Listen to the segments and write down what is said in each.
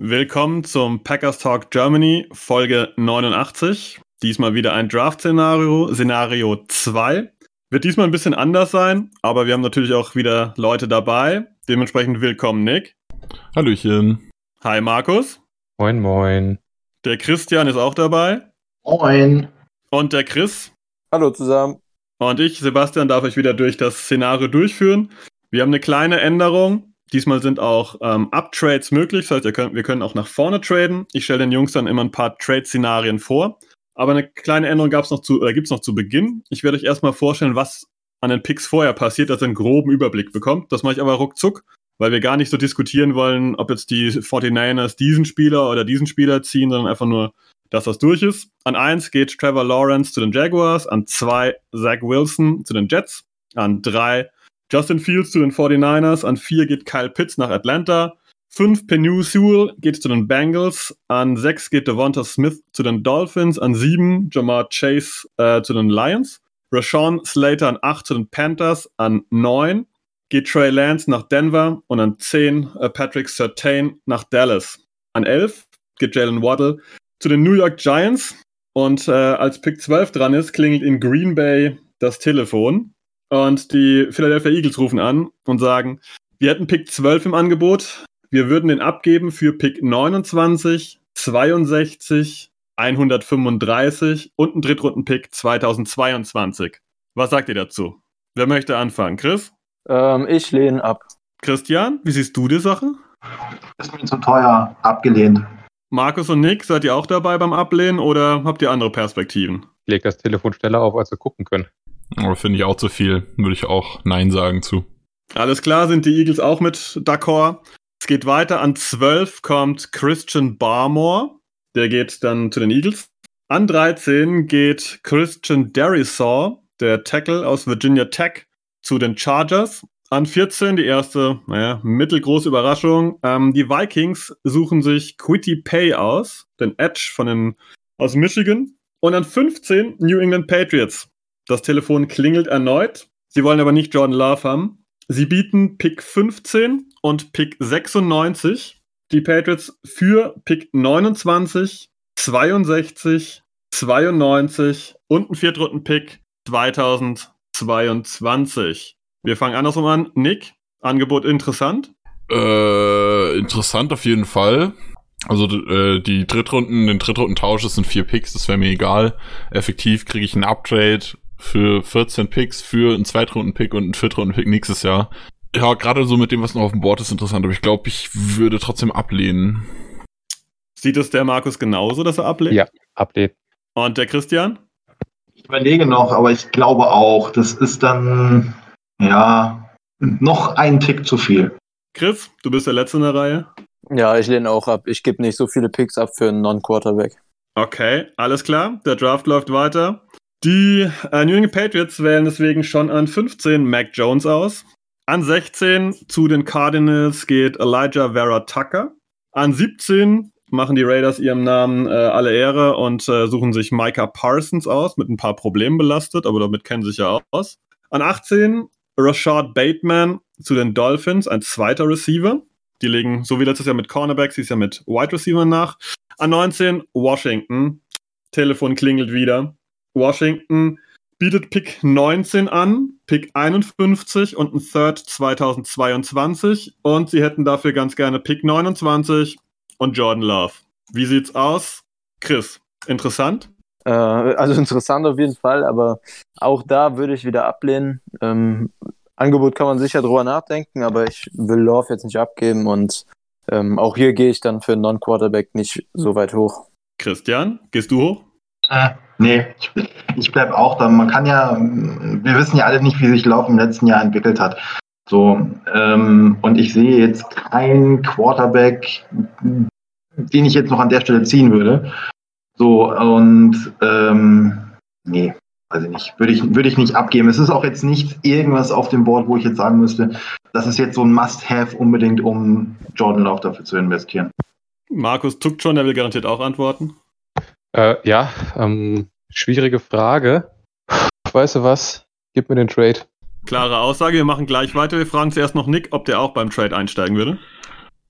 Willkommen zum Packers Talk Germany, Folge 89. Diesmal wieder ein Draft-Szenario, Szenario 2. Wird diesmal ein bisschen anders sein, aber wir haben natürlich auch wieder Leute dabei. Dementsprechend willkommen, Nick. Hallöchen. Hi, Markus. Moin, moin. Der Christian ist auch dabei. Moin. Und der Chris. Hallo zusammen. Und ich, Sebastian, darf euch wieder durch das Szenario durchführen. Wir haben eine kleine Änderung. Diesmal sind auch ähm, Uptrades möglich. Das heißt, wir können, wir können auch nach vorne traden. Ich stelle den Jungs dann immer ein paar Trade-Szenarien vor. Aber eine kleine Änderung gab's noch zu, oder gibt's noch zu Beginn. Ich werde euch erstmal vorstellen, was an den Picks vorher passiert, dass ihr einen groben Überblick bekommt. Das mache ich aber ruckzuck, weil wir gar nicht so diskutieren wollen, ob jetzt die 49ers diesen Spieler oder diesen Spieler ziehen, sondern einfach nur, dass das durch ist. An eins geht Trevor Lawrence zu den Jaguars, an zwei Zach Wilson zu den Jets, an drei Justin Fields zu den 49ers, an vier geht Kyle Pitts nach Atlanta, fünf Penny Sewell geht zu den Bengals, an sechs geht Devonta Smith zu den Dolphins, an sieben Jamar Chase äh, zu den Lions, Rashawn Slater an acht zu den Panthers, an neun geht Trey Lance nach Denver und an zehn äh, Patrick Sertain nach Dallas. An elf geht Jalen Waddle zu den New York Giants und äh, als Pick 12 dran ist, klingelt in Green Bay das Telefon und die Philadelphia Eagles rufen an und sagen, wir hätten Pick 12 im Angebot, wir würden den abgeben für Pick 29, 62, 135 und einen Drittrunden-Pick 2022. Was sagt ihr dazu? Wer möchte anfangen? Chris? Ähm, ich lehne ab. Christian, wie siehst du die Sache? Ist mir zu teuer. Abgelehnt. Markus und Nick, seid ihr auch dabei beim Ablehnen oder habt ihr andere Perspektiven? Ich leg das Telefon schneller auf, als wir gucken können. Aber finde ich auch zu viel. Würde ich auch Nein sagen zu. Alles klar, sind die Eagles auch mit d'accord. Es geht weiter. An 12 kommt Christian Barmore. Der geht dann zu den Eagles. An 13 geht Christian Derisaw, der Tackle aus Virginia Tech, zu den Chargers. An 14 die erste, naja, mittelgroße Überraschung. Ähm, die Vikings suchen sich Quitty Pay aus, den Edge von den, aus Michigan. Und an 15 New England Patriots. Das Telefon klingelt erneut. Sie wollen aber nicht Jordan Love haben. Sie bieten Pick 15 und Pick 96. Die Patriots für Pick 29, 62, 92 und einen Viertrunden-Pick 2022. Wir fangen andersrum an. Nick, Angebot interessant? Äh, interessant auf jeden Fall. Also äh, die Drittrunden, den Drittrundentausch, das sind vier Picks, das wäre mir egal. Effektiv kriege ich einen Uptrade für 14 Picks für einen Zweitrunden-Pick und einen Viertrunden-Pick nächstes Jahr. Ja, gerade so mit dem, was noch auf dem Board ist, interessant, aber ich glaube, ich würde trotzdem ablehnen. Sieht es der Markus genauso, dass er ablehnt? Ja, ablehnen. Und der Christian? Ich überlege noch, aber ich glaube auch, das ist dann, ja, noch ein Tick zu viel. Chris, du bist der Letzte in der Reihe. Ja, ich lehne auch ab. Ich gebe nicht so viele Picks ab für einen Non-Quarterback. Okay, alles klar. Der Draft läuft weiter. Die äh, New England Patriots wählen deswegen schon an 15 Mac Jones aus. An 16 zu den Cardinals geht Elijah Vera Tucker. An 17 machen die Raiders ihrem Namen äh, alle Ehre und äh, suchen sich Micah Parsons aus, mit ein paar Problemen belastet, aber damit kennen sie sich ja aus. An 18 Rashad Bateman zu den Dolphins, ein zweiter Receiver. Die legen, so wie letztes Jahr mit Cornerbacks, dieses Jahr mit Wide Receiver nach. An 19 Washington. Telefon klingelt wieder. Washington bietet Pick 19 an, Pick 51 und ein Third 2022 und sie hätten dafür ganz gerne Pick 29 und Jordan Love. Wie sieht's aus? Chris, interessant? Äh, also interessant auf jeden Fall, aber auch da würde ich wieder ablehnen. Ähm, Angebot kann man sicher drüber nachdenken, aber ich will Love jetzt nicht abgeben und ähm, auch hier gehe ich dann für einen Non-Quarterback nicht so weit hoch. Christian, gehst du hoch? Äh, nee, ich, bleibe auch da. Man kann ja, wir wissen ja alle nicht, wie sich Lauf im letzten Jahr entwickelt hat. So, ähm, und ich sehe jetzt keinen Quarterback, den ich jetzt noch an der Stelle ziehen würde. So, und ähm, nee, weiß ich nicht. Würde ich, würde ich nicht abgeben. Es ist auch jetzt nicht irgendwas auf dem Board, wo ich jetzt sagen müsste, das ist jetzt so ein Must-Have unbedingt, um Jordan Love dafür zu investieren. Markus zuckt schon, der will garantiert auch antworten. Äh, ja, ähm, schwierige Frage. Weißt du was? Gib mir den Trade. Klare Aussage, wir machen gleich weiter. Wir fragen zuerst noch Nick, ob der auch beim Trade einsteigen würde.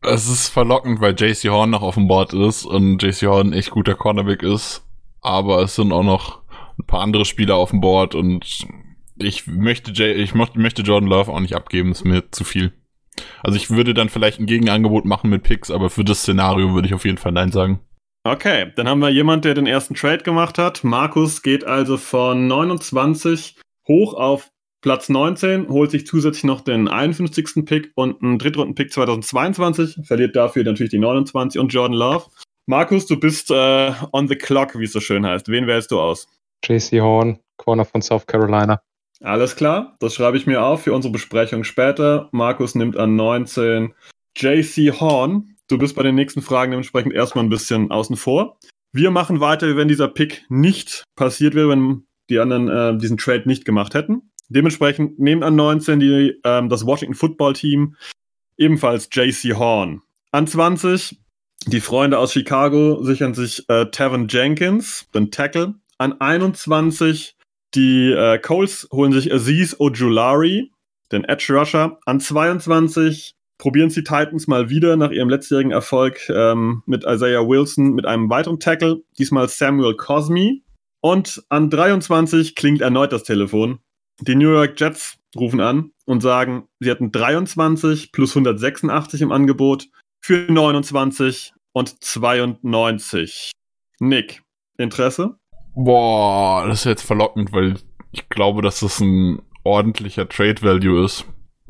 Es ist verlockend, weil JC Horn noch auf dem Board ist und JC Horn echt guter Cornerback ist. Aber es sind auch noch ein paar andere Spieler auf dem Board und ich möchte, J ich möchte Jordan Love auch nicht abgeben, ist mir zu viel. Also ich würde dann vielleicht ein Gegenangebot machen mit Picks, aber für das Szenario würde ich auf jeden Fall Nein sagen. Okay, dann haben wir jemand, der den ersten Trade gemacht hat. Markus geht also von 29 hoch auf Platz 19, holt sich zusätzlich noch den 51. Pick und einen Drittrunden-Pick 2022, verliert dafür natürlich die 29 und Jordan Love. Markus, du bist äh, on the clock, wie es so schön heißt. Wen wählst du aus? JC Horn, Corner von South Carolina. Alles klar, das schreibe ich mir auf für unsere Besprechung später. Markus nimmt an 19 JC Horn. Du bist bei den nächsten Fragen dementsprechend erstmal ein bisschen außen vor. Wir machen weiter, wenn dieser Pick nicht passiert wäre, wenn die anderen äh, diesen Trade nicht gemacht hätten. Dementsprechend nehmen an 19 die, ähm, das Washington Football Team ebenfalls JC Horn. An 20 die Freunde aus Chicago sichern sich äh, Tevin Jenkins, den Tackle. An 21 die äh, Coles holen sich Aziz Ojulari, den Edge Rusher. An 22 probieren sie Titans mal wieder nach ihrem letztjährigen Erfolg ähm, mit Isaiah Wilson mit einem weiteren Tackle, diesmal Samuel Cosme. Und an 23 klingt erneut das Telefon. Die New York Jets rufen an und sagen, sie hatten 23 plus 186 im Angebot für 29 und 92. Nick, Interesse? Boah, das ist jetzt verlockend, weil ich glaube, dass das ein ordentlicher Trade Value ist.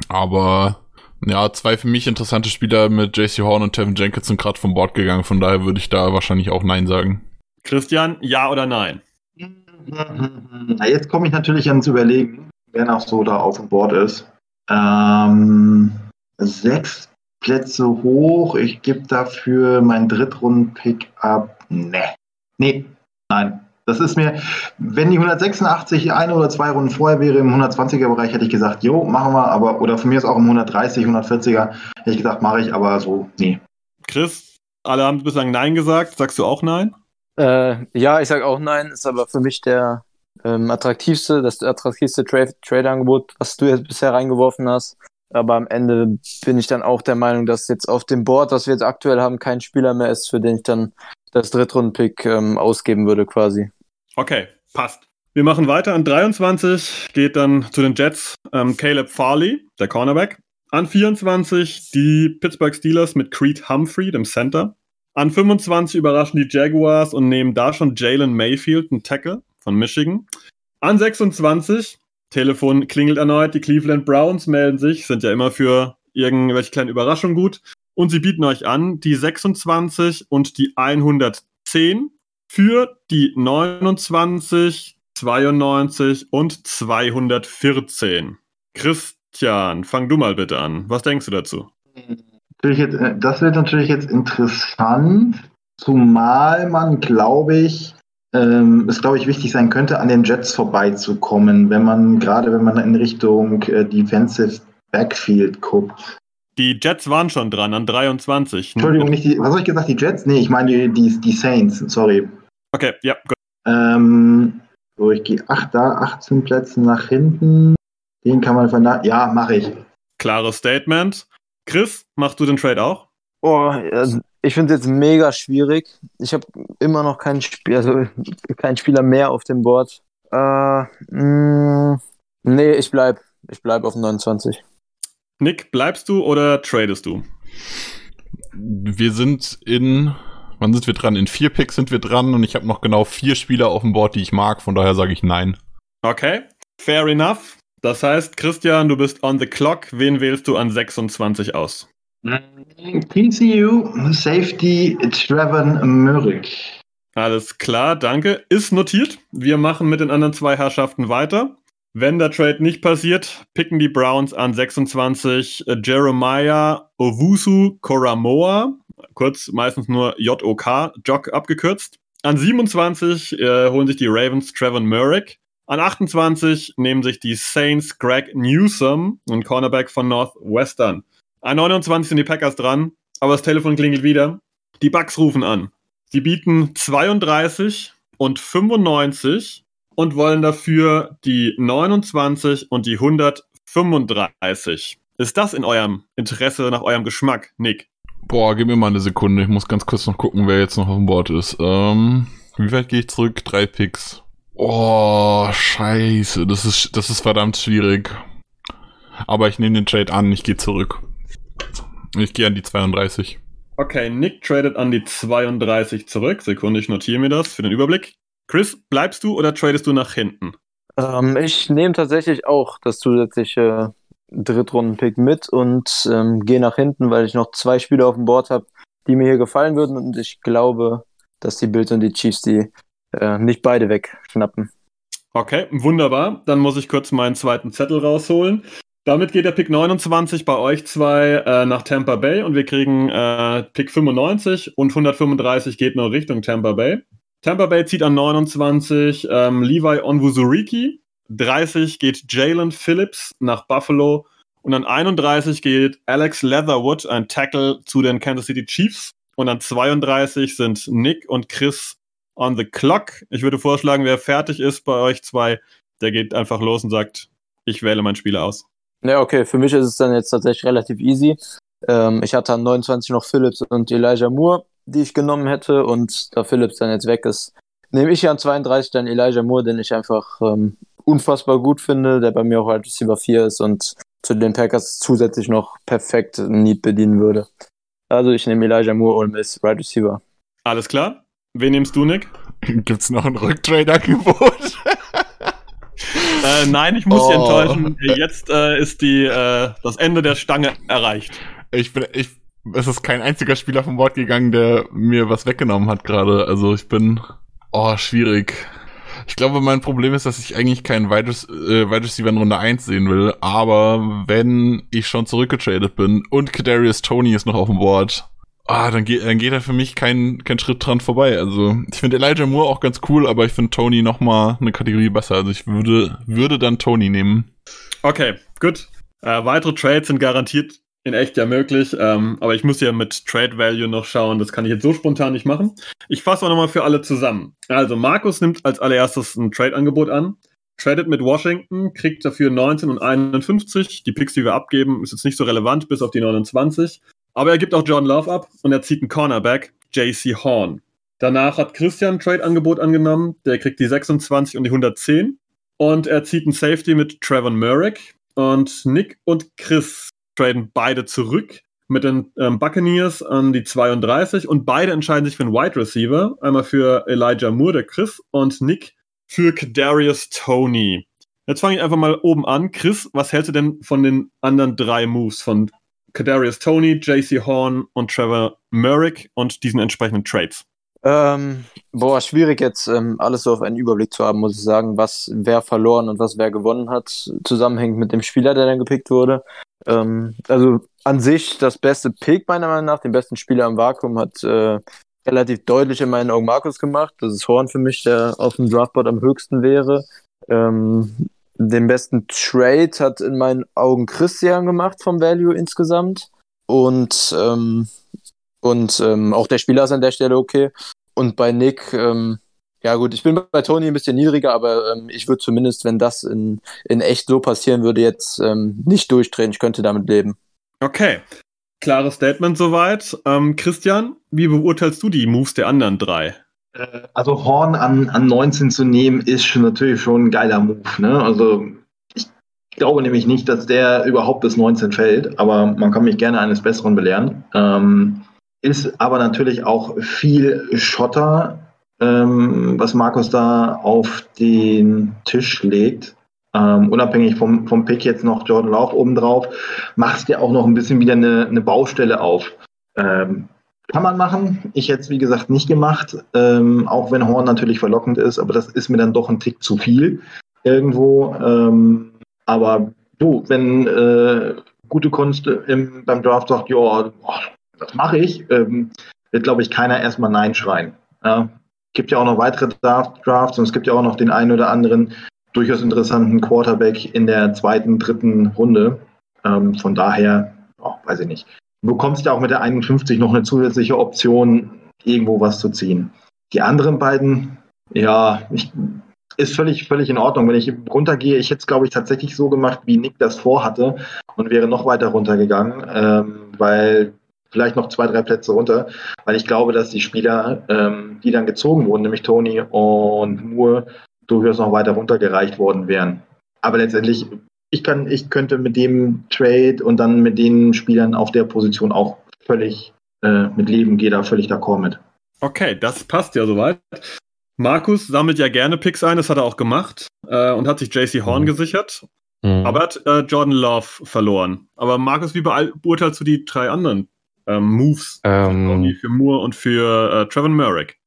Aber ja, zwei für mich interessante Spieler mit JC Horn und Tevin Jenkins sind gerade vom Bord gegangen, von daher würde ich da wahrscheinlich auch Nein sagen. Christian, ja oder nein? Na, jetzt komme ich natürlich ans Überlegen, wer noch so da auf dem Board ist. Ähm, sechs Plätze hoch. Ich gebe dafür meinen Drittrunden-Pick ab. Nee. Nee, nein. Das ist mir, wenn die 186 eine oder zwei Runden vorher wäre im 120er-Bereich, hätte ich gesagt, jo, machen wir, aber, oder von mir ist auch im 130, 140er, hätte ich gesagt, mache ich, aber so, nee. Chris, alle haben bislang Nein gesagt. Sagst du auch Nein? Äh, ja, ich sage auch nein, ist aber für mich der ähm, attraktivste, das attraktivste Tra Trade-Angebot, was du jetzt bisher reingeworfen hast. Aber am Ende bin ich dann auch der Meinung, dass jetzt auf dem Board, was wir jetzt aktuell haben, kein Spieler mehr ist, für den ich dann das Drittrunden-Pick ähm, ausgeben würde, quasi. Okay, passt. Wir machen weiter. An 23 geht dann zu den Jets ähm, Caleb Farley, der Cornerback. An 24 die Pittsburgh Steelers mit Creed Humphrey, dem Center. An 25 überraschen die Jaguars und nehmen da schon Jalen Mayfield, einen Tackle von Michigan. An 26, Telefon klingelt erneut, die Cleveland Browns melden sich, sind ja immer für irgendwelche kleinen Überraschungen gut. Und sie bieten euch an, die 26 und die 110 für die 29, 92 und 214. Christian, fang du mal bitte an. Was denkst du dazu? Äh, das wird natürlich jetzt interessant, zumal man, glaube ich, ähm, es glaube ich wichtig sein könnte, an den Jets vorbeizukommen, wenn man, gerade wenn man in Richtung äh, Defensive Backfield guckt. Die Jets waren schon dran, an 23. Entschuldigung, nicht die, was habe ich gesagt, die Jets? Nee, ich meine die, die, die Saints, sorry. Okay, ja, gut. Ähm, so, ich gehe 8 da, 18 Plätze nach hinten. Den kann man von da, ja, mache ich. Klares Statement. Chris, machst du den Trade auch? Oh, also ich finde es jetzt mega schwierig. Ich habe immer noch keinen Spiel, also keinen Spieler mehr auf dem Board. Äh, mh, nee, ich bleib. Ich bleib auf 29. Nick, bleibst du oder tradest du? Wir sind in, wann sind wir dran? In vier Picks sind wir dran und ich habe noch genau vier Spieler auf dem Board, die ich mag, von daher sage ich nein. Okay, fair enough. Das heißt, Christian, du bist on the clock. Wen wählst du an 26 aus? TCU Safety Trevor Murrick. Alles klar, danke. Ist notiert. Wir machen mit den anderen zwei Herrschaften weiter. Wenn der Trade nicht passiert, picken die Browns an 26 Jeremiah Owusu Koramoa. kurz meistens nur JOK, Jock abgekürzt. An 27 äh, holen sich die Ravens Trevor Murrick. An 28 nehmen sich die Saints Greg Newsom, ein Cornerback von Northwestern. An 29 sind die Packers dran, aber das Telefon klingelt wieder. Die Bucks rufen an. Sie bieten 32 und 95 und wollen dafür die 29 und die 135. Ist das in eurem Interesse, nach eurem Geschmack, Nick? Boah, gib mir mal eine Sekunde. Ich muss ganz kurz noch gucken, wer jetzt noch auf dem Board ist. Ähm, wie weit gehe ich zurück? Drei Picks. Oh, scheiße. Das ist, das ist verdammt schwierig. Aber ich nehme den Trade an, ich gehe zurück. Ich gehe an die 32. Okay, Nick tradet an die 32 zurück. Sekunde, ich notiere mir das für den Überblick. Chris, bleibst du oder tradest du nach hinten? Ähm, ich nehme tatsächlich auch das zusätzliche Drittrunden-Pick mit und ähm, gehe nach hinten, weil ich noch zwei Spiele auf dem Board habe, die mir hier gefallen würden und ich glaube, dass die Bills und die Chiefs die äh, nicht beide wegschnappen. Okay, wunderbar. Dann muss ich kurz meinen zweiten Zettel rausholen. Damit geht der Pick 29 bei euch zwei äh, nach Tampa Bay und wir kriegen äh, Pick 95 und 135 geht noch Richtung Tampa Bay. Tampa Bay zieht an 29 ähm, Levi Onwuzuriki, 30 geht Jalen Phillips nach Buffalo und an 31 geht Alex Leatherwood, ein Tackle zu den Kansas City Chiefs und an 32 sind Nick und Chris on the clock. Ich würde vorschlagen, wer fertig ist bei euch zwei, der geht einfach los und sagt, ich wähle meinen Spieler aus. Ja, okay, für mich ist es dann jetzt tatsächlich relativ easy. Ähm, ich hatte an 29 noch Phillips und Elijah Moore, die ich genommen hätte und da Phillips dann jetzt weg ist, nehme ich an 32 dann Elijah Moore, den ich einfach ähm, unfassbar gut finde, der bei mir auch als Receiver 4 ist und zu den Packers zusätzlich noch perfekt Need bedienen würde. Also ich nehme Elijah Moore und Miss Right Receiver. Alles klar. Wen nimmst du, Nick? Gibt's noch ein Rücktrade-Angebot? äh, nein, ich muss oh. dich enttäuschen. Jetzt äh, ist die, äh, das Ende der Stange erreicht. Ich bin, ich, es ist kein einziger Spieler vom Bord gegangen, der mir was weggenommen hat gerade. Also ich bin, oh, schwierig. Ich glaube, mein Problem ist, dass ich eigentlich keinen Wide, äh, Receiver in Runde 1 sehen will, aber wenn ich schon zurückgetradet bin und Kadarius Tony ist noch auf dem Board, ah, dann geht, dann geht da für mich kein, kein Schritt dran vorbei. Also, ich finde Elijah Moore auch ganz cool, aber ich finde Tony noch mal eine Kategorie besser. Also, ich würde, würde dann Tony nehmen. Okay, gut. Äh, weitere Trades sind garantiert in echt ja möglich, ähm, aber ich muss ja mit Trade Value noch schauen. Das kann ich jetzt so spontan nicht machen. Ich fasse auch nochmal für alle zusammen. Also, Markus nimmt als allererstes ein Trade-Angebot an. Tradet mit Washington, kriegt dafür 19 und 51. Die Picks, die wir abgeben, ist jetzt nicht so relevant, bis auf die 29. Aber er gibt auch John Love ab und er zieht einen Cornerback, JC Horn. Danach hat Christian ein Trade-Angebot angenommen. Der kriegt die 26 und die 110. Und er zieht einen Safety mit Trevor Murrick. Und Nick und Chris traden beide zurück mit den ähm, Buccaneers an die 32. Und beide entscheiden sich für einen Wide Receiver. Einmal für Elijah Moore, der Chris, und Nick für Kadarius Tony. Jetzt fange ich einfach mal oben an. Chris, was hältst du denn von den anderen drei Moves von Kadarius Tony, JC Horn und Trevor Murrick und diesen entsprechenden Trades? Ähm, boah, schwierig jetzt ähm, alles so auf einen Überblick zu haben, muss ich sagen, was wer verloren und was wer gewonnen hat, zusammenhängt mit dem Spieler, der dann gepickt wurde. Ähm, also an sich das beste Pick meiner Meinung nach, den besten Spieler im Vakuum hat äh, relativ deutlich in meinen Augen Markus gemacht. Das ist Horn für mich, der auf dem Draftboard am höchsten wäre. Ähm, den besten Trade hat in meinen Augen Christian gemacht vom Value insgesamt. Und, ähm, und ähm, auch der Spieler ist an der Stelle okay. Und bei Nick, ähm, ja gut, ich bin bei Tony ein bisschen niedriger, aber ähm, ich würde zumindest, wenn das in, in echt so passieren würde, jetzt ähm, nicht durchdrehen. Ich könnte damit leben. Okay. Klares Statement soweit. Ähm, Christian, wie beurteilst du die Moves der anderen drei? Äh, also Horn an, an 19 zu nehmen, ist schon natürlich schon ein geiler Move. Ne? Also ich glaube nämlich nicht, dass der überhaupt bis 19 fällt, aber man kann mich gerne eines Besseren belehren. Ähm, ist aber natürlich auch viel Schotter, ähm, was Markus da auf den Tisch legt. Ähm, unabhängig vom, vom Pick jetzt noch Jordan Love obendrauf, macht es dir auch noch ein bisschen wieder eine, eine Baustelle auf. Ähm, kann man machen. Ich hätte es, wie gesagt, nicht gemacht, ähm, auch wenn Horn natürlich verlockend ist, aber das ist mir dann doch ein Tick zu viel irgendwo. Ähm, aber du, wenn äh, gute Kunst im, beim Draft sagt, ja, das mache ich, ähm, wird, glaube ich, keiner erstmal Nein schreien. Ja. Gibt ja auch noch weitere Drafts und es gibt ja auch noch den einen oder anderen durchaus interessanten Quarterback in der zweiten, dritten Runde. Ähm, von daher, oh, weiß ich nicht. Du bekommst ja auch mit der 51 noch eine zusätzliche Option, irgendwo was zu ziehen. Die anderen beiden, ja, ich, ist völlig, völlig in Ordnung. Wenn ich runtergehe, ich hätte es, glaube ich, tatsächlich so gemacht, wie Nick das vorhatte und wäre noch weiter runtergegangen, ähm, weil vielleicht noch zwei, drei Plätze runter, weil ich glaube, dass die Spieler, ähm, die dann gezogen wurden, nämlich Tony und Moore, durchaus noch weiter runtergereicht worden wären. Aber letztendlich, ich, kann, ich könnte mit dem Trade und dann mit den Spielern auf der Position auch völlig äh, mit leben, gehe da völlig d'accord mit. Okay, das passt ja soweit. Markus sammelt ja gerne Picks ein, das hat er auch gemacht äh, und hat sich JC Horn mhm. gesichert. Mhm. Aber hat äh, Jordan Love verloren. Aber Markus, wie beurteilst du die drei anderen ähm, Moves ähm, für Moore und für äh, Trevor Merrick?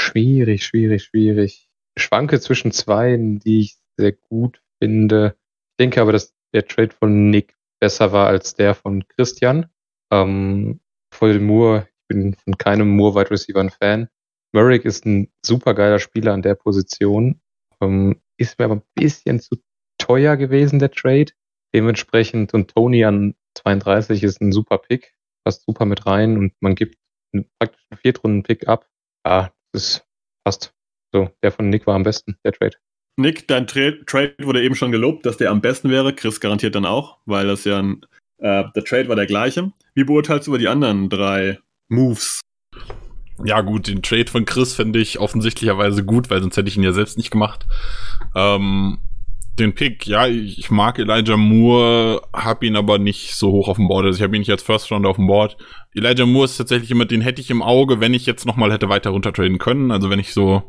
schwierig, schwierig, schwierig. Ich schwanke zwischen zwei, die ich sehr gut finde. Ich denke aber, dass der Trade von Nick besser war als der von Christian. Ähm, voll Moore, ich bin von keinem Moore Wide Receiver ein Fan. Merrick ist ein super geiler Spieler an der Position. Ähm, ist mir aber ein bisschen zu teuer gewesen, der Trade. Dementsprechend und Tony an 32 ist ein super Pick passt super mit rein und man gibt praktisch einen Viertrunden-Pick ab. Ja, das ist passt. So, der von Nick war am besten, der Trade. Nick, dein Tra Trade wurde eben schon gelobt, dass der am besten wäre. Chris garantiert dann auch, weil das ja ein, äh, der Trade war der gleiche. Wie beurteilst du über die anderen drei Moves? Ja, gut, den Trade von Chris finde ich offensichtlicherweise gut, weil sonst hätte ich ihn ja selbst nicht gemacht. Ähm, den Pick, ja, ich mag Elijah Moore, hab ihn aber nicht so hoch auf dem Board. Also ich habe ihn nicht als First Round auf dem Board. Elijah Moore ist tatsächlich immer, den hätte ich im Auge, wenn ich jetzt nochmal hätte weiter runtertraden können. Also wenn ich so,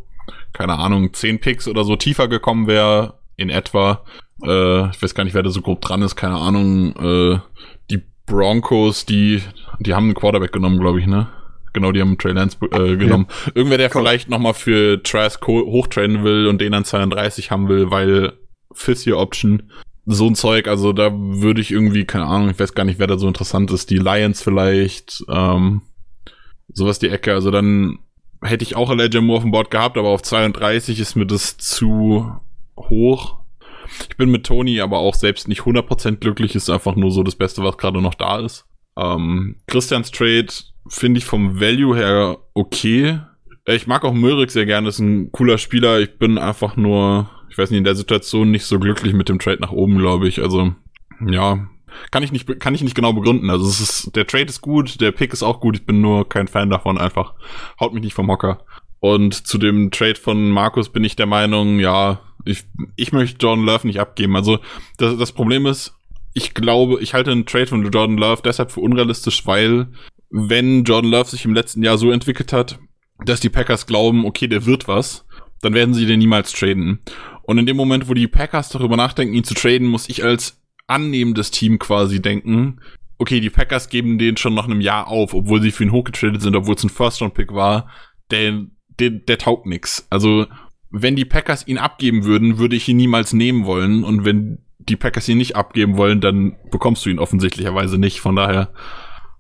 keine Ahnung, 10 Picks oder so tiefer gekommen wäre, in etwa. Äh, ich weiß gar nicht, wer da so grob dran ist, keine Ahnung. Äh, die Broncos, die, die haben einen Quarterback genommen, glaube ich, ne? Genau, die haben Trey Lance äh, genommen. Ja. Irgendwer, der cool. vielleicht nochmal für Trask hochtrainen will und den an 32 haben will, weil Fifth Year Option. So ein Zeug, also da würde ich irgendwie, keine Ahnung, ich weiß gar nicht, wer da so interessant ist. Die Lions vielleicht, ähm, sowas die Ecke. Also dann hätte ich auch Elijah Moore auf dem Board gehabt, aber auf 32 ist mir das zu hoch. Ich bin mit Tony aber auch selbst nicht 100% glücklich, ist einfach nur so das Beste, was gerade noch da ist. Ähm, Christians Trade finde ich vom Value her okay. Ich mag auch Möhrig sehr gerne, ist ein cooler Spieler. Ich bin einfach nur ich weiß nicht, in der Situation nicht so glücklich mit dem Trade nach oben, glaube ich. Also, ja, kann ich nicht, kann ich nicht genau begründen. Also es ist, der Trade ist gut, der Pick ist auch gut. Ich bin nur kein Fan davon. Einfach haut mich nicht vom Hocker. Und zu dem Trade von Markus bin ich der Meinung, ja, ich, ich möchte Jordan Love nicht abgeben. Also das, das Problem ist, ich glaube, ich halte einen Trade von Jordan Love deshalb für unrealistisch, weil wenn Jordan Love sich im letzten Jahr so entwickelt hat, dass die Packers glauben, okay, der wird was, dann werden sie den niemals traden. Und in dem Moment, wo die Packers darüber nachdenken, ihn zu traden, muss ich als annehmendes Team quasi denken, okay, die Packers geben den schon nach einem Jahr auf, obwohl sie für ihn hochgetradet sind, obwohl es ein First-Round-Pick war, der, der, der taugt nix. Also, wenn die Packers ihn abgeben würden, würde ich ihn niemals nehmen wollen. Und wenn die Packers ihn nicht abgeben wollen, dann bekommst du ihn offensichtlicherweise nicht. Von daher,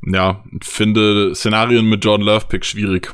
ja, finde Szenarien mit Jordan Love Pick schwierig.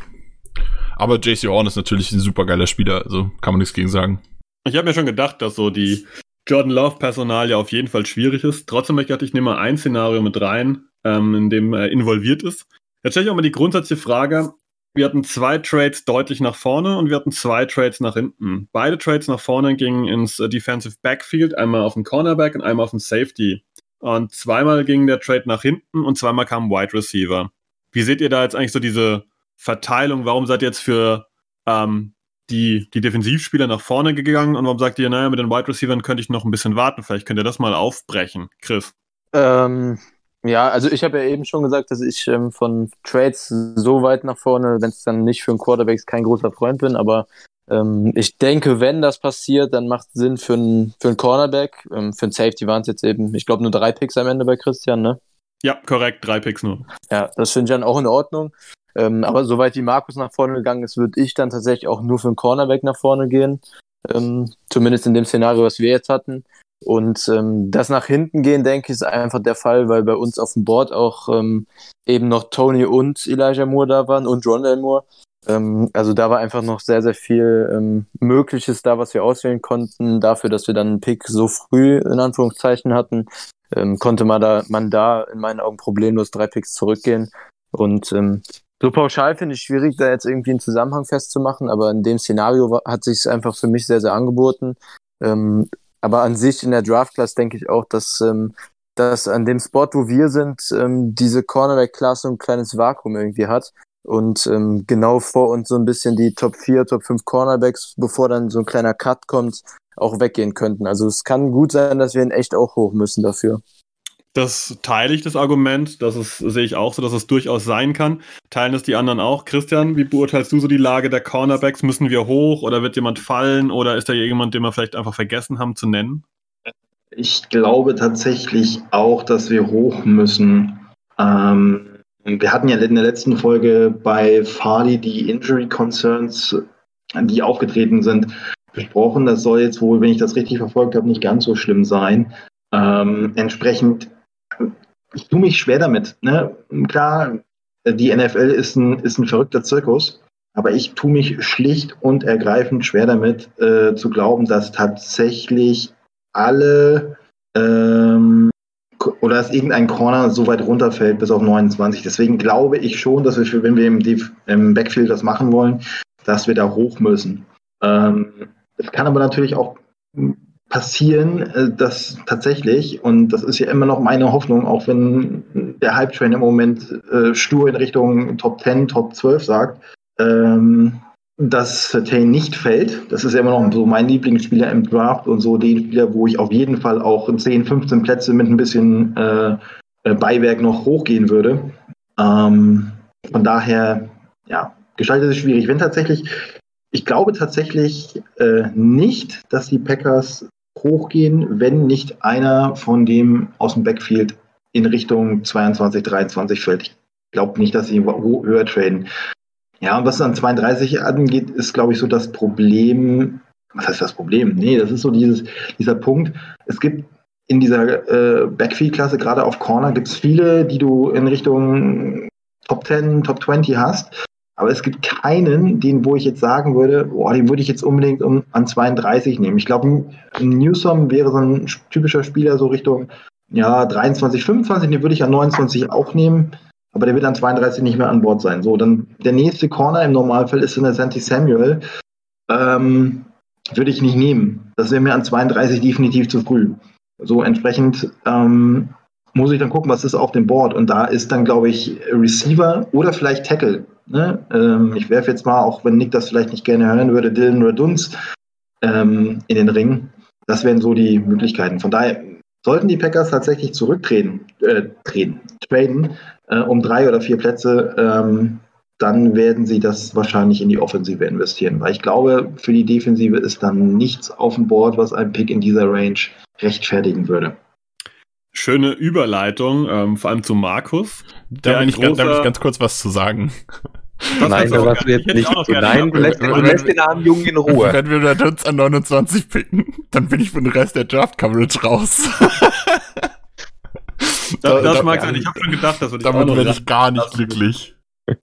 Aber JC Horn ist natürlich ein super geiler Spieler, also kann man nichts gegen sagen. Ich habe mir schon gedacht, dass so die Jordan Love-Personal ja auf jeden Fall schwierig ist. Trotzdem habe ich gedacht, ich nehme mal ein Szenario mit rein, ähm, in dem er involviert ist. Jetzt stelle ich auch mal die grundsätzliche Frage. Wir hatten zwei Trades deutlich nach vorne und wir hatten zwei Trades nach hinten. Beide Trades nach vorne gingen ins äh, Defensive Backfield, einmal auf den Cornerback und einmal auf den Safety. Und zweimal ging der Trade nach hinten und zweimal kam Wide Receiver. Wie seht ihr da jetzt eigentlich so diese Verteilung? Warum seid ihr jetzt für ähm, die, die Defensivspieler nach vorne gegangen und warum sagt ihr, naja, mit den Wide Receivers könnte ich noch ein bisschen warten? Vielleicht könnt ihr das mal aufbrechen, Chris. Ähm, ja, also ich habe ja eben schon gesagt, dass ich ähm, von Trades so weit nach vorne, wenn es dann nicht für einen Quarterback kein großer Freund bin, aber ähm, ich denke, wenn das passiert, dann macht es Sinn für einen für Cornerback. Ähm, für einen Safety waren es jetzt eben, ich glaube, nur drei Picks am Ende bei Christian, ne? Ja, korrekt, drei Picks nur. Ja, das finde ich dann auch in Ordnung. Ähm, aber soweit wie Markus nach vorne gegangen ist, würde ich dann tatsächlich auch nur für einen Cornerback nach vorne gehen. Ähm, zumindest in dem Szenario, was wir jetzt hatten. Und ähm, das nach hinten gehen, denke ich, ist einfach der Fall, weil bei uns auf dem Board auch ähm, eben noch Tony und Elijah Moore da waren und Rondell Moore. Ähm, also da war einfach noch sehr, sehr viel ähm, Mögliches da, was wir auswählen konnten. Dafür, dass wir dann einen Pick so früh in Anführungszeichen hatten, konnte man da, man da in meinen Augen problemlos drei Picks zurückgehen. Und ähm, so pauschal finde ich schwierig, da jetzt irgendwie einen Zusammenhang festzumachen, aber in dem Szenario hat sich es einfach für mich sehr, sehr angeboten. Ähm, aber an sich in der Draft-Class denke ich auch, dass, ähm, dass an dem Spot, wo wir sind, ähm, diese Cornerback-Class so ein kleines Vakuum irgendwie hat. Und ähm, genau vor uns so ein bisschen die Top 4, Top 5 Cornerbacks, bevor dann so ein kleiner Cut kommt, auch weggehen könnten. Also es kann gut sein, dass wir ihn echt auch hoch müssen dafür. Das teile ich das Argument, das ist, sehe ich auch so, dass es durchaus sein kann. Teilen es die anderen auch. Christian, wie beurteilst du so die Lage der Cornerbacks? Müssen wir hoch oder wird jemand fallen oder ist da jemand, den wir vielleicht einfach vergessen haben zu nennen? Ich glaube tatsächlich auch, dass wir hoch müssen. Ähm, wir hatten ja in der letzten Folge bei Farley die Injury Concerns, die aufgetreten sind, besprochen. Das soll jetzt wohl, wenn ich das richtig verfolgt habe, nicht ganz so schlimm sein. Ähm, entsprechend ich tue mich schwer damit. Ne? Klar, die NFL ist ein, ist ein verrückter Zirkus, aber ich tue mich schlicht und ergreifend schwer damit, äh, zu glauben, dass tatsächlich alle ähm, oder dass irgendein Corner so weit runterfällt bis auf 29. Deswegen glaube ich schon, dass wir, wenn wir im, im Backfield das machen wollen, dass wir da hoch müssen. Ähm, es kann aber natürlich auch passieren, äh, dass tatsächlich, und das ist ja immer noch meine Hoffnung, auch wenn der Hype-Train im Moment äh, stur in Richtung Top 10, Top 12 sagt, ähm, dass Sertain nicht fällt. Das ist ja immer noch so mein Lieblingsspieler im Draft und so den Spieler, wo ich auf jeden Fall auch 10, 15 Plätze mit ein bisschen äh, äh, Beiwerk noch hochgehen würde. Ähm, von daher, ja, gestaltet es schwierig. Wenn tatsächlich ich glaube tatsächlich äh, nicht, dass die Packers hochgehen, wenn nicht einer von dem aus dem Backfield in Richtung 22, 23 fällt. Ich glaube nicht, dass sie höher traden. Ja, und was an 32 angeht, ist, glaube ich, so das Problem. Was heißt das Problem? Nee, das ist so dieses, dieser Punkt. Es gibt in dieser äh, Backfield-Klasse, gerade auf Corner, gibt es viele, die du in Richtung Top 10, Top 20 hast. Aber es gibt keinen, den, wo ich jetzt sagen würde, boah, den würde ich jetzt unbedingt um, an 32 nehmen. Ich glaube, Newsom wäre so ein typischer Spieler, so Richtung ja, 23, 25, den würde ich an 29 auch nehmen, aber der wird an 32 nicht mehr an Bord sein. So, dann der nächste Corner im Normalfall ist in der Santi Samuel. Ähm, würde ich nicht nehmen. Das wäre mir an 32 definitiv zu früh. So entsprechend ähm, muss ich dann gucken, was ist auf dem Board. Und da ist dann, glaube ich, Receiver oder vielleicht Tackle Ne? Ähm, ich werfe jetzt mal, auch wenn Nick das vielleicht nicht gerne hören würde, Dylan Raduns ähm, in den Ring. Das wären so die Möglichkeiten. Von daher sollten die Packers tatsächlich zurücktreten, äh, treten, traden äh, um drei oder vier Plätze, ähm, dann werden sie das wahrscheinlich in die Offensive investieren. Weil ich glaube, für die Defensive ist dann nichts auf dem Board, was ein Pick in dieser Range rechtfertigen würde. Schöne Überleitung, ähm, vor allem zu Markus. Da bin ich, großer... darf ich ganz kurz was zu sagen. Das Nein, da warst du jetzt nicht. Nein, du lässt, du lässt den armen Jungen in Ruhe. Wenn wir da uns an 29 picken, dann bin ich für den Rest der Draft-Coverage raus. das, das mag sein. Ich habe schon gedacht, dass wir Damit werde ich gar nicht glücklich.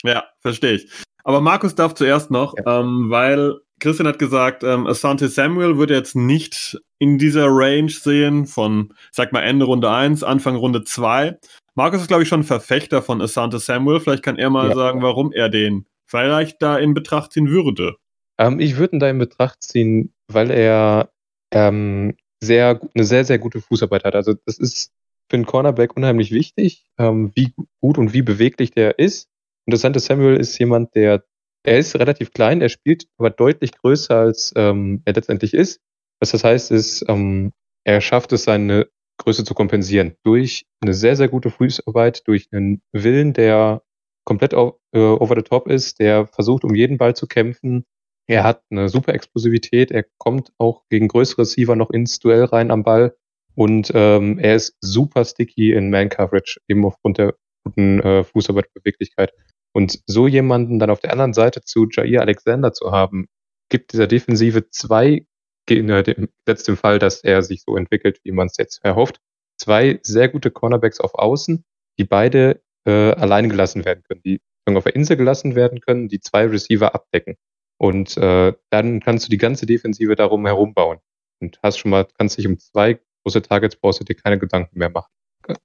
Ja, verstehe ich. Aber Markus darf zuerst noch, ja. ähm, weil Christian hat gesagt, ähm, Asante Samuel würde jetzt nicht in dieser Range sehen von, sag mal, Ende Runde 1, Anfang Runde 2. Markus ist, glaube ich, schon ein Verfechter von Asante Samuel. Vielleicht kann er mal ja. sagen, warum er den vielleicht da in Betracht ziehen würde. Ähm, ich würde ihn da in Betracht ziehen, weil er ähm, sehr, eine sehr, sehr gute Fußarbeit hat. Also das ist für einen Cornerback unheimlich wichtig, ähm, wie gut und wie beweglich der ist. Und Asante Samuel ist jemand, der er ist relativ klein, er spielt aber deutlich größer, als ähm, er letztendlich ist. Was das heißt, ist, ähm, er schafft es, seine Größe zu kompensieren durch eine sehr, sehr gute Fußarbeit, durch einen Willen, der komplett äh, over the top ist, der versucht, um jeden Ball zu kämpfen. Er hat eine super Explosivität, er kommt auch gegen größere Receiver noch ins Duell rein am Ball und ähm, er ist super sticky in Man-Coverage, eben aufgrund der guten äh, Fußarbeit und Beweglichkeit. Und so jemanden dann auf der anderen Seite zu Jair Alexander zu haben, gibt dieser Defensive zwei setzt im Fall, dass er sich so entwickelt, wie man es jetzt erhofft. Zwei sehr gute Cornerbacks auf Außen, die beide äh, alleine gelassen werden können, die auf der Insel gelassen werden können, die zwei Receiver abdecken. Und äh, dann kannst du die ganze Defensive darum herum bauen. Und hast schon mal, kannst dich um zwei große Targets brauchst du dir keine Gedanken mehr machen.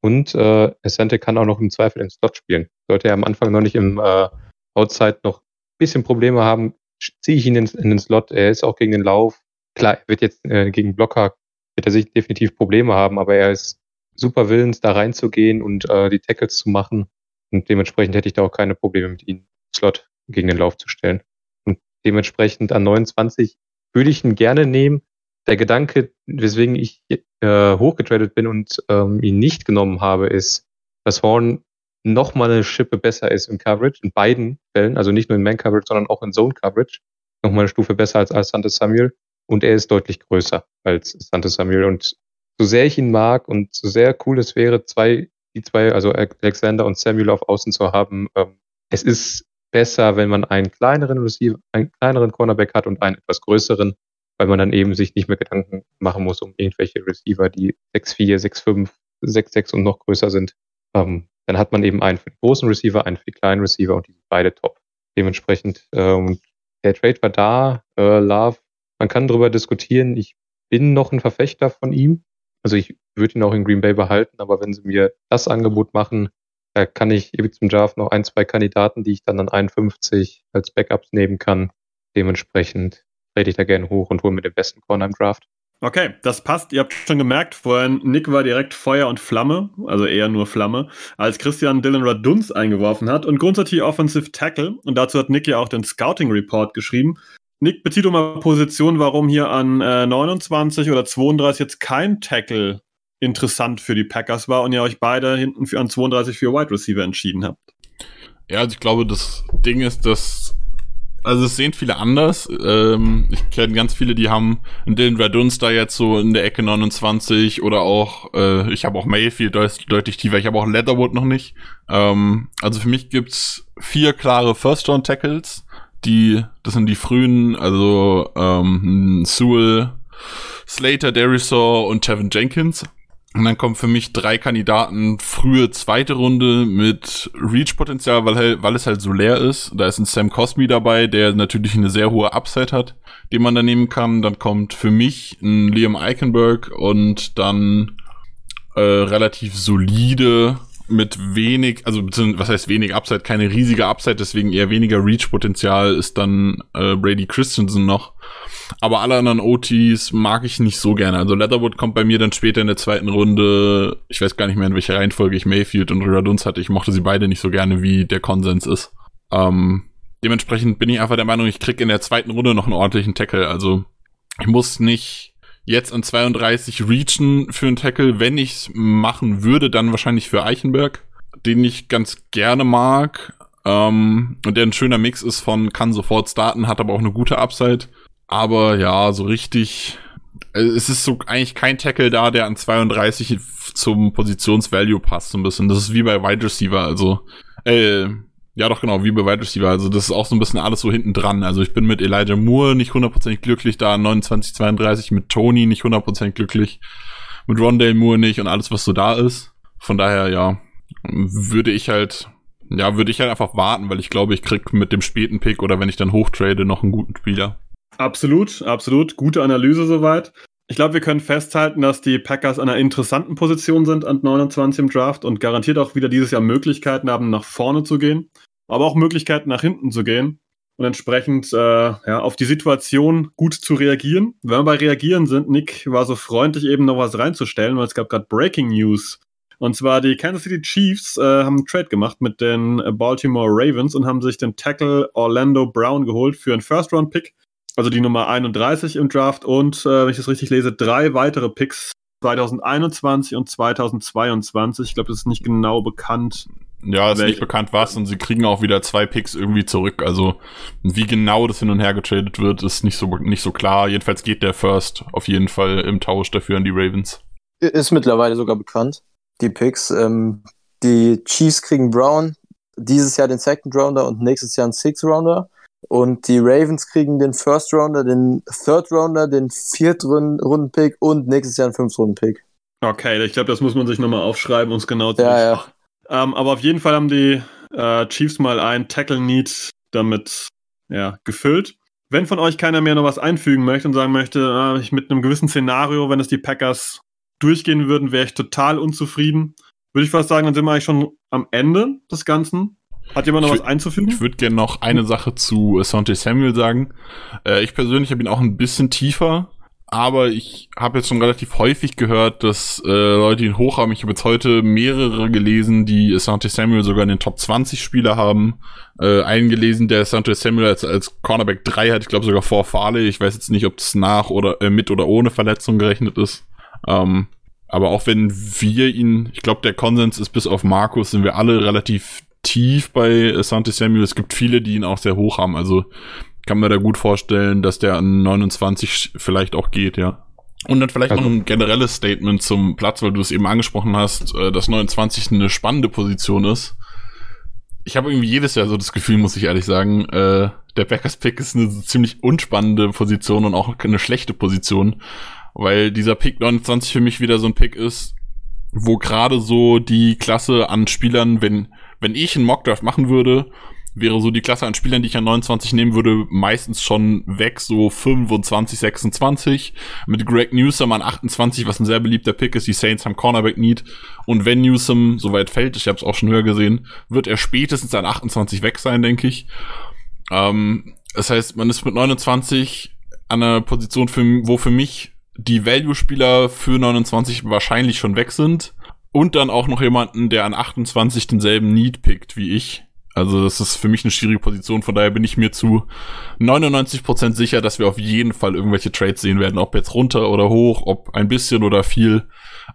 Und äh, Asante kann auch noch im Zweifel im Slot spielen. Sollte er am Anfang noch nicht im äh, Outside noch ein bisschen Probleme haben, ziehe ich ihn in, in, den Slot. Er ist auch gegen den Lauf. Klar, er wird jetzt äh, gegen Blocker, wird er sich definitiv Probleme haben, aber er ist super willens, da reinzugehen und äh, die Tackles zu machen. Und dementsprechend hätte ich da auch keine Probleme mit ihm, Slot gegen den Lauf zu stellen. Und dementsprechend an 29 würde ich ihn gerne nehmen. Der Gedanke, weswegen ich äh, hochgetradet bin und ähm, ihn nicht genommen habe, ist, dass Horn noch mal eine Schippe besser ist im Coverage, in beiden Fällen, also nicht nur in Man-Coverage, sondern auch in Zone-Coverage, noch mal eine Stufe besser als, als Sante Samuel und er ist deutlich größer als Sante Samuel und so sehr ich ihn mag und so sehr cool es wäre, zwei, die zwei, also Alexander und Samuel auf Außen zu haben, ähm, es ist besser, wenn man einen kleineren Receiver, einen kleineren Cornerback hat und einen etwas größeren, weil man dann eben sich nicht mehr Gedanken machen muss um irgendwelche Receiver, die 6'4, 6'5, 6'6 und noch größer sind. Ähm, dann hat man eben einen für den großen Receiver, einen für die kleinen Receiver und die sind beide top. Dementsprechend, ähm, der Trade war da, äh, Love, man kann darüber diskutieren. Ich bin noch ein Verfechter von ihm. Also ich würde ihn auch in Green Bay behalten, aber wenn sie mir das Angebot machen, da kann ich zum Draft noch ein, zwei Kandidaten, die ich dann an 51 als Backups nehmen kann. Dementsprechend trete ich da gerne hoch und hole mir den besten Corner im Draft. Okay, das passt. Ihr habt schon gemerkt, vorhin Nick war direkt Feuer und Flamme, also eher nur Flamme, als Christian Dylan Raduns eingeworfen hat und grundsätzlich Offensive Tackle. Und dazu hat Nick ja auch den Scouting Report geschrieben. Nick, bezieht doch mal Position, warum hier an äh, 29 oder 32 jetzt kein Tackle interessant für die Packers war und ihr euch beide hinten für, an 32 für Wide Receiver entschieden habt. Ja, also ich glaube, das Ding ist, dass also es sehen viele anders. Ähm, ich kenne ganz viele, die haben den Raduns da jetzt so in der Ecke 29 oder auch, äh, ich habe auch Mayfield deut deutlich tiefer, ich habe auch Leatherwood noch nicht. Ähm, also für mich gibt's vier klare First-Round-Tackles, die, das sind die frühen, also ähm, Sewell, Slater, Derisaw und Tevin Jenkins. Und dann kommen für mich drei Kandidaten frühe zweite Runde mit Reach-Potenzial, weil, weil es halt so leer ist. Da ist ein Sam Cosmi dabei, der natürlich eine sehr hohe Upside hat, den man da nehmen kann. Dann kommt für mich ein Liam Eichenberg und dann äh, relativ solide mit wenig, also was heißt wenig Upside, keine riesige Upside, deswegen eher weniger Reach-Potenzial ist dann äh, Brady Christensen noch. Aber alle anderen OTs mag ich nicht so gerne. Also Leatherwood kommt bei mir dann später in der zweiten Runde. Ich weiß gar nicht mehr, in welcher Reihenfolge ich Mayfield und Raduns hatte. Ich mochte sie beide nicht so gerne, wie der Konsens ist. Ähm, dementsprechend bin ich einfach der Meinung, ich krieg in der zweiten Runde noch einen ordentlichen Tackle. Also ich muss nicht jetzt an 32 reachen für einen Tackle. Wenn ich's machen würde, dann wahrscheinlich für Eichenberg, den ich ganz gerne mag. Ähm, und der ein schöner Mix ist von kann sofort starten, hat aber auch eine gute Upside. Aber ja, so richtig. Äh, es ist so eigentlich kein Tackle da, der an 32 zum Positionsvalue passt, so ein bisschen. Das ist wie bei Wide Receiver, also. Äh, ja, doch genau, wie bei Wide Receiver. Also das ist auch so ein bisschen alles so hinten dran. Also ich bin mit Elijah Moore nicht hundertprozentig glücklich da, 29, 32, mit Tony nicht hundertprozentig glücklich, mit Rondale Moore nicht und alles, was so da ist. Von daher, ja, würde ich halt, ja, würde ich halt einfach warten, weil ich glaube, ich krieg mit dem späten Pick oder wenn ich dann hochtrade noch einen guten Spieler. Absolut, absolut. Gute Analyse soweit. Ich glaube, wir können festhalten, dass die Packers an einer interessanten Position sind an 29 im Draft und garantiert auch wieder dieses Jahr Möglichkeiten haben, nach vorne zu gehen, aber auch Möglichkeiten nach hinten zu gehen und entsprechend äh, ja, auf die Situation gut zu reagieren. Wenn wir bei Reagieren sind, Nick war so freundlich, eben noch was reinzustellen, weil es gab gerade Breaking News. Und zwar die Kansas City Chiefs äh, haben einen Trade gemacht mit den Baltimore Ravens und haben sich den Tackle Orlando Brown geholt für einen First-Round-Pick also die Nummer 31 im Draft und, äh, wenn ich das richtig lese, drei weitere Picks 2021 und 2022. Ich glaube, das ist nicht genau bekannt. Ja, ist nicht bekannt was und sie kriegen auch wieder zwei Picks irgendwie zurück. Also wie genau das hin und her getradet wird, ist nicht so nicht so klar. Jedenfalls geht der First auf jeden Fall im Tausch dafür an die Ravens. Ist mittlerweile sogar bekannt. Die Picks. Ähm, die Chiefs kriegen Brown dieses Jahr den Second Rounder und nächstes Jahr einen Sixth Rounder. und die Ravens kriegen den First Rounder, den Third Rounder, den Viertrunden-Pick und nächstes Jahr einen Fünftrunden-Pick. Okay, ich glaube, das muss man sich nochmal aufschreiben, um es genau zu Ja, ja. Ähm, aber auf jeden Fall haben die äh, Chiefs mal ein Tackle-Need damit ja, gefüllt. Wenn von euch keiner mehr noch was einfügen möchte und sagen möchte, äh, ich mit einem gewissen Szenario, wenn es die Packers durchgehen würden, wäre ich total unzufrieden. Würde ich fast sagen, dann sind wir eigentlich schon am Ende des Ganzen. Hat jemand noch was einzufügen? Ich würde gerne noch eine Sache zu Asante Samuel sagen. Äh, ich persönlich habe ihn auch ein bisschen tiefer, aber ich habe jetzt schon relativ häufig gehört, dass äh, Leute ihn hoch haben. Ich habe jetzt heute mehrere gelesen, die Asante Samuel sogar in den Top 20 Spieler haben. Äh, einen gelesen, der Asante Samuel als, als Cornerback 3 hat, ich glaube sogar vor Farley. Ich weiß jetzt nicht, ob das nach oder äh, mit oder ohne Verletzung gerechnet ist. Ähm, aber auch wenn wir ihn, ich glaube, der Konsens ist bis auf Markus, sind wir alle relativ tief bei Asante Samuel. Es gibt viele, die ihn auch sehr hoch haben. Also kann mir da gut vorstellen, dass der an 29 vielleicht auch geht, ja. Und dann vielleicht Also- noch ein generelles Statement zum Platz, weil du es eben angesprochen hast, äh, dass 29 eine spannende Position ist. Ich habe irgendwie jedes Jahr so das Gefühl, muss ich ehrlich sagen, äh, der Packers Pick ist eine ziemlich unspannende Position und auch eine schlechte Position, weil dieser Pick 29 für mich wieder so ein Pick ist, wo gerade so die Klasse an Spielern, wenn wenn ich einen Mockdraft machen würde, wäre so die Klasse an Spielern, die ich an 29 nehmen würde, meistens schon weg, so 25, 26. Mit Greg Newsom an 28, was ein sehr beliebter Pick ist. Die Saints haben Cornerback Need. Und wenn Newsom so weit fällt, ich habe es auch schon höher gesehen, wird er spätestens an 28 weg sein, denke ich. Ähm, das heißt, man ist mit 29 an einer Position, für, wo für mich die Value-Spieler für 29 wahrscheinlich schon weg sind. Und dann auch noch jemanden, der an 28 denselben Need pickt wie ich. Also das ist für mich eine schwierige Position. Von daher bin ich mir zu 99% sicher, dass wir auf jeden Fall irgendwelche Trades sehen werden. Ob jetzt runter oder hoch, ob ein bisschen oder viel.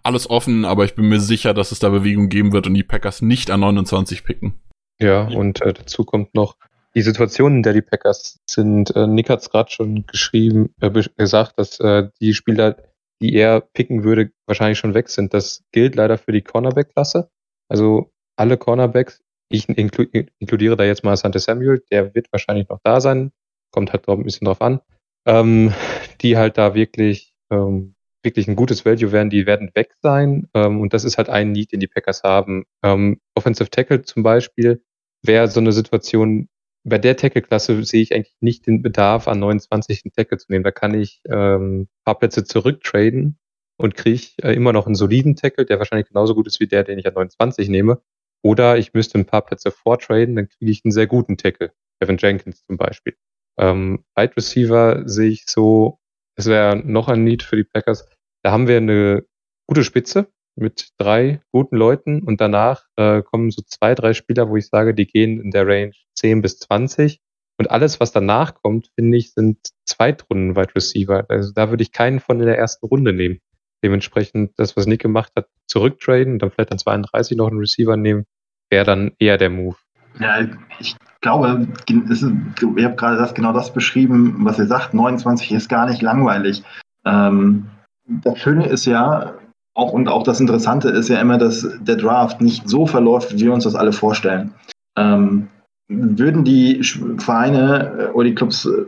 Alles offen, aber ich bin mir sicher, dass es da Bewegung geben wird und die Packers nicht an 29 picken. Ja, und äh, dazu kommt noch die Situation, in der die Packers sind. Äh, Nick hat es gerade schon geschrieben, äh, gesagt, dass äh, die Spieler, die er picken würde, wahrscheinlich schon weg sind. Das gilt leider für die Cornerback-Klasse. Also alle Cornerbacks, ich inklu inkludiere da jetzt mal Sante Samuel, der wird wahrscheinlich noch da sein, kommt halt ein bisschen drauf an, ähm, die halt da wirklich, ähm, wirklich ein gutes Value werden, die werden weg sein. Ähm, und das ist halt ein Need, den die Packers haben. Ähm, Offensive Tackle zum Beispiel wäre so eine Situation, bei der Tackle-Klasse sehe ich eigentlich nicht den Bedarf, an 29 einen Tackle zu nehmen. Da kann ich ähm, ein paar Plätze zurücktraden und kriege äh, immer noch einen soliden Tackle, der wahrscheinlich genauso gut ist wie der, den ich an 29 nehme. Oder ich müsste ein paar Plätze vortraden, dann kriege ich einen sehr guten Tackle. Evan Jenkins zum Beispiel. Ähm, Wide Receiver sehe ich so, es wäre noch ein Need für die Packers. Da haben wir eine gute Spitze mit drei guten Leuten und danach äh, kommen so zwei, drei Spieler, wo ich sage, die gehen in der Range 10 bis 20. Und alles, was danach kommt, finde ich, sind Zweitrunden-Wide Receiver. Also da würde ich keinen von in der ersten Runde nehmen. Dementsprechend das, was Nick gemacht hat, zurücktraden und dann vielleicht an 32 noch einen Receiver nehmen, wäre dann eher der Move. Ja, ich glaube, ist, ihr habt gerade das, genau das beschrieben, was ihr sagt. 29 ist gar nicht langweilig. Ähm, das Schöne ist ja, auch und auch das Interessante ist ja immer, dass der Draft nicht so verläuft, wie wir uns das alle vorstellen. Ähm, würden die Vereine äh, oder die Clubs äh,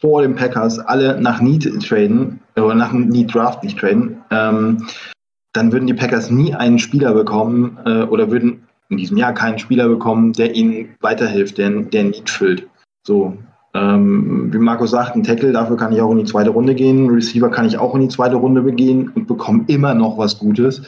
vor den Packers alle nach Need traden, oder nach Need Draft nicht traden, ähm, dann würden die Packers nie einen Spieler bekommen äh, oder würden in diesem Jahr keinen Spieler bekommen, der ihnen weiterhilft, der, der Need füllt. So, ähm, wie Markus sagt, ein Tackle, dafür kann ich auch in die zweite Runde gehen. Receiver kann ich auch in die zweite Runde begehen und bekomme immer noch was Gutes,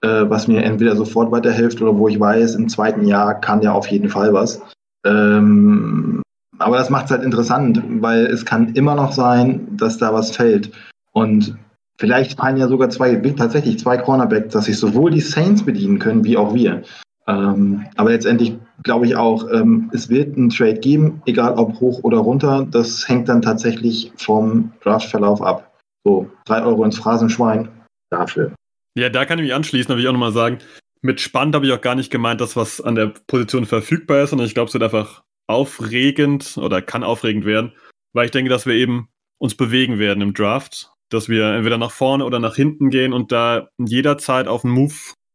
äh, was mir entweder sofort weiterhilft oder wo ich weiß, im zweiten Jahr kann der auf jeden Fall was. Ähm, aber das macht es halt interessant, weil es kann immer noch sein, dass da was fällt. Und vielleicht fallen ja sogar zwei, tatsächlich zwei Cornerbacks, dass sich sowohl die Saints bedienen können, wie auch wir. Ähm, aber letztendlich glaube ich auch, ähm, es wird einen Trade geben, egal ob hoch oder runter. Das hängt dann tatsächlich vom Draftverlauf ab. So, drei Euro ins Phrasenschwein dafür. Ja, da kann ich mich anschließen, da will ich auch nochmal sagen, mit spannend habe ich auch gar nicht gemeint, dass was an der Position verfügbar ist, sondern ich glaube, es wird einfach aufregend oder kann aufregend werden, weil ich denke, dass wir eben uns bewegen werden im Draft, dass wir entweder nach vorne oder nach hinten gehen und da jederzeit auf einen Move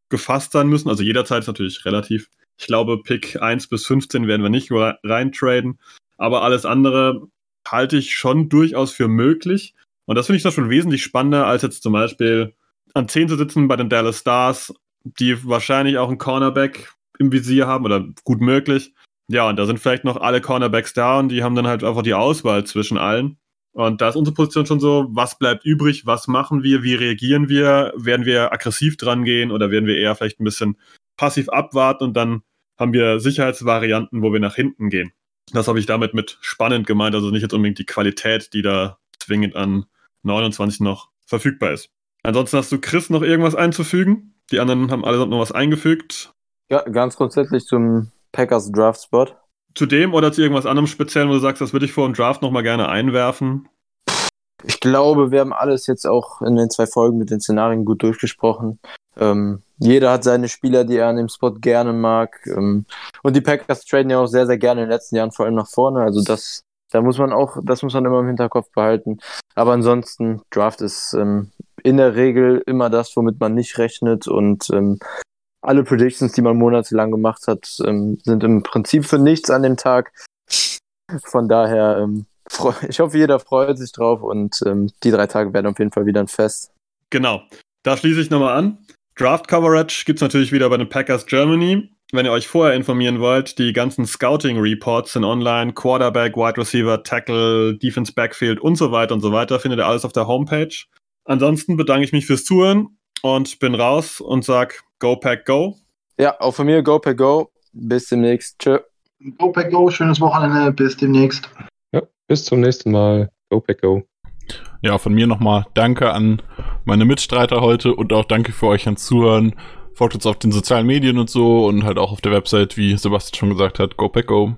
gefasst sein müssen. Also jederzeit ist natürlich relativ. Ich glaube, Pick 1 bis 15 werden wir nicht re- reintraden. Aber alles andere halte ich schon durchaus für möglich. Und das finde ich doch schon wesentlich spannender, als jetzt zum Beispiel an 10 zu sitzen bei den Dallas Stars, die wahrscheinlich auch einen Cornerback im Visier haben oder gut möglich. Ja, und da sind vielleicht noch alle Cornerbacks da und die haben dann halt einfach die Auswahl zwischen allen. Und da ist unsere Position schon so, was bleibt übrig, was machen wir, wie reagieren wir, werden wir aggressiv dran gehen oder werden wir eher vielleicht ein bisschen passiv abwarten und dann haben wir Sicherheitsvarianten, wo wir nach hinten gehen. Das habe ich damit mit spannend gemeint, also nicht jetzt unbedingt die Qualität, die da zwingend an 29 noch verfügbar ist. Ansonsten hast du Chris noch irgendwas einzufügen? Die anderen haben allesamt noch was eingefügt. Ja, ganz grundsätzlich zum Packers Draft Spot. Zu dem oder zu irgendwas anderem Speziellen, wo du sagst, das würde ich vor dem Draft nochmal gerne einwerfen? Ich glaube, wir haben alles jetzt auch in den zwei Folgen mit den Szenarien gut durchgesprochen. Ähm, jeder hat seine Spieler, die er an dem Spot gerne mag. Ähm, und die Packers traden ja auch sehr, sehr gerne in den letzten Jahren vor allem nach vorne. Also das, da muss man auch, das muss man immer im Hinterkopf behalten. Aber ansonsten, Draft ist ähm, in der Regel immer das, womit man nicht rechnet. Und ähm, alle Predictions, die man monatelang gemacht hat, ähm, sind im Prinzip für nichts an dem Tag. Von daher, ähm, ich hoffe, jeder freut sich drauf und ähm, die drei Tage werden auf jeden Fall wieder ein Fest. Genau. Da schließe ich nochmal an. Draft Coverage gibt es natürlich wieder bei den Packers Germany. Wenn ihr euch vorher informieren wollt, die ganzen Scouting Reports sind online, Quarterback, Wide Receiver, Tackle, Defense Backfield und so weiter und so weiter, findet ihr alles auf der Homepage. Ansonsten bedanke ich mich fürs Zuhören und bin raus und sag Go Pack Go. Ja, auch von mir Go Pack Go. Bis demnächst. Tschö. Go Pack Go, schönes Wochenende, bis demnächst. Ja, bis zum nächsten Mal. Go Pack Go. Ja, von mir nochmal Danke an meine Mitstreiter heute und auch danke für euch ans Zuhören. Folgt uns auf den sozialen Medien und so und halt auch auf der Website, wie Sebastian schon gesagt hat, Go Pack Go.